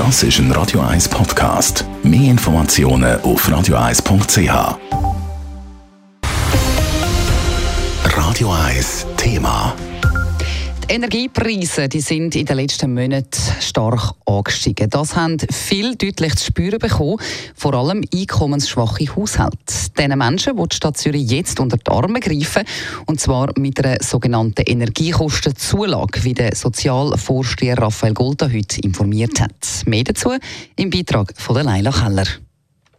Das ist ein Radio 1 Podcast. Mehr Informationen auf radio1.ch. Radio 1 Thema. Die Energiepreise die sind in den letzten Monaten stark angestiegen. Das haben viel deutlich zu spüren bekommen, vor allem einkommensschwache Haushalte. Diesen Menschen will die Stadt Zürich jetzt unter die Arme greifen, und zwar mit einer sogenannten Energiekostenzulage, wie der Sozialvorsteher Raphael Golda heute informiert hat. Mehr dazu im Beitrag von Leila Keller.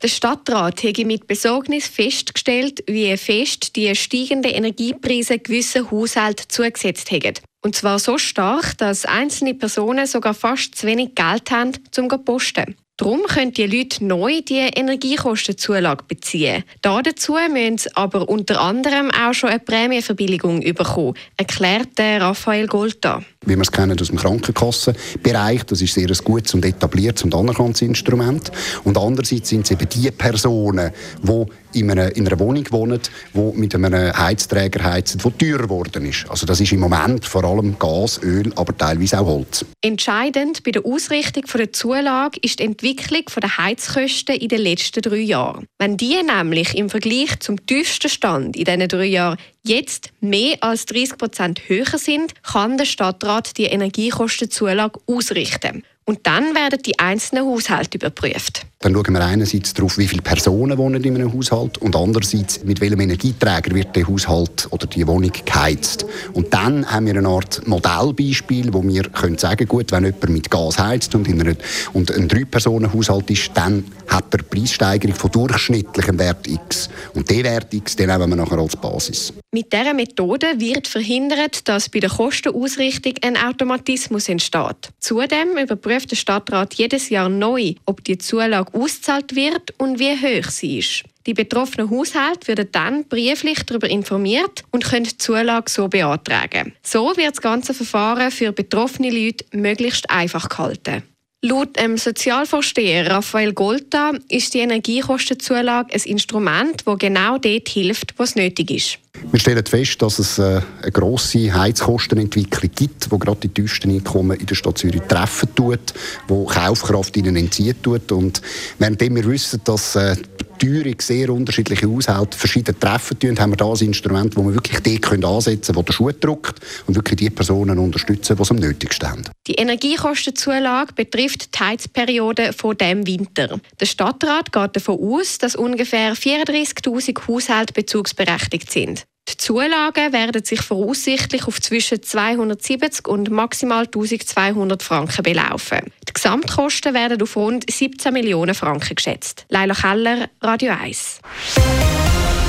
Der Stadtrat habe mit Besorgnis festgestellt, wie fest die steigenden Energiepreise gewissen Haushalten zugesetzt haben. Und zwar so stark, dass einzelne Personen sogar fast zu wenig Geld haben, um zu posten. Darum können die Leute neu die Energiekostenzulage beziehen. dazu müssen sie aber unter anderem auch schon eine Prämienverbilligung bekommen, erklärt Raphael Golta. Wie wir es kennen aus dem Krankenkassenbereich, das ist sehr ein gutes und etabliertes und anerkanntes Instrument. Und andererseits sind es eben die Personen, die in einer, in einer Wohnung wohnen, die mit einem Heizträger heizen, der teurer geworden ist. Also das ist im Moment vor allem Gas, Öl, aber teilweise auch Holz. Entscheidend bei der Ausrichtung der Zulage ist die Entwicklung der Heizkosten in den letzten drei Jahren. Wenn die nämlich im Vergleich zum tiefsten Stand in diesen drei Jahren jetzt mehr als 30 Prozent höher sind, kann der Stadtrat die Energiekostenzulage ausrichten. Und dann werden die einzelnen Haushalte überprüft. Dann schauen wir einerseits darauf, wie viele Personen wohnen in einem Haushalt und andererseits, mit welchem Energieträger wird der Haushalt oder die Wohnung geheizt. Und dann haben wir eine Art Modellbeispiel, wo wir können sagen gut, wenn jemand mit Gas heizt und, in einer, und ein Drei-Personen-Haushalt ist, dann hat er Preissteigerung von durchschnittlichem Wert X. Und den Wert X, den nehmen wir nachher als Basis. Mit dieser Methode wird verhindert, dass bei der Kostenausrichtung ein Automatismus entsteht. Zudem überprüft der Stadtrat jedes Jahr neu, ob die Zulage ausgezahlt wird und wie hoch sie ist. Die betroffenen Haushalte werden dann brieflich darüber informiert und können die Zulage so beantragen. So wird das ganze Verfahren für betroffene Leute möglichst einfach gehalten. Laut dem Sozialvorsteher Raphael Golta ist die Energiekostenzulage ein Instrument, das genau dort hilft, wo es nötig ist. Wir stellen fest, dass es äh, eine grosse Heizkostenentwicklung gibt, die gerade die tiefsten Einkommen in der Stadt Zürich treffen tut, die Kaufkraft ihnen entzieht tut. Und währenddem wir wissen, dass äh, Teuerung sehr unterschiedliche Haushalte verschieden treffen tun, haben wir da ein Instrument, wo wir wirklich dort können ansetzen können, wo der Schuh drückt und wirklich die Personen unterstützen, die es am nötigsten haben. Die Energiekostenzulage betrifft die Heizperiode von dem Winter. Der Stadtrat geht davon aus, dass ungefähr 34.000 Haushalte bezugsberechtigt sind. Die Zulagen werden sich voraussichtlich auf zwischen 270 und maximal 1200 Franken belaufen. Die Gesamtkosten werden auf rund 17 Millionen Franken geschätzt. Leila Keller, Radio 1.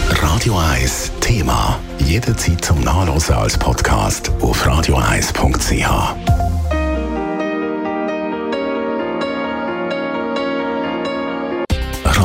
Radio 1 Thema. Jederzeit zum Nachlesen als Podcast auf radio1.ch.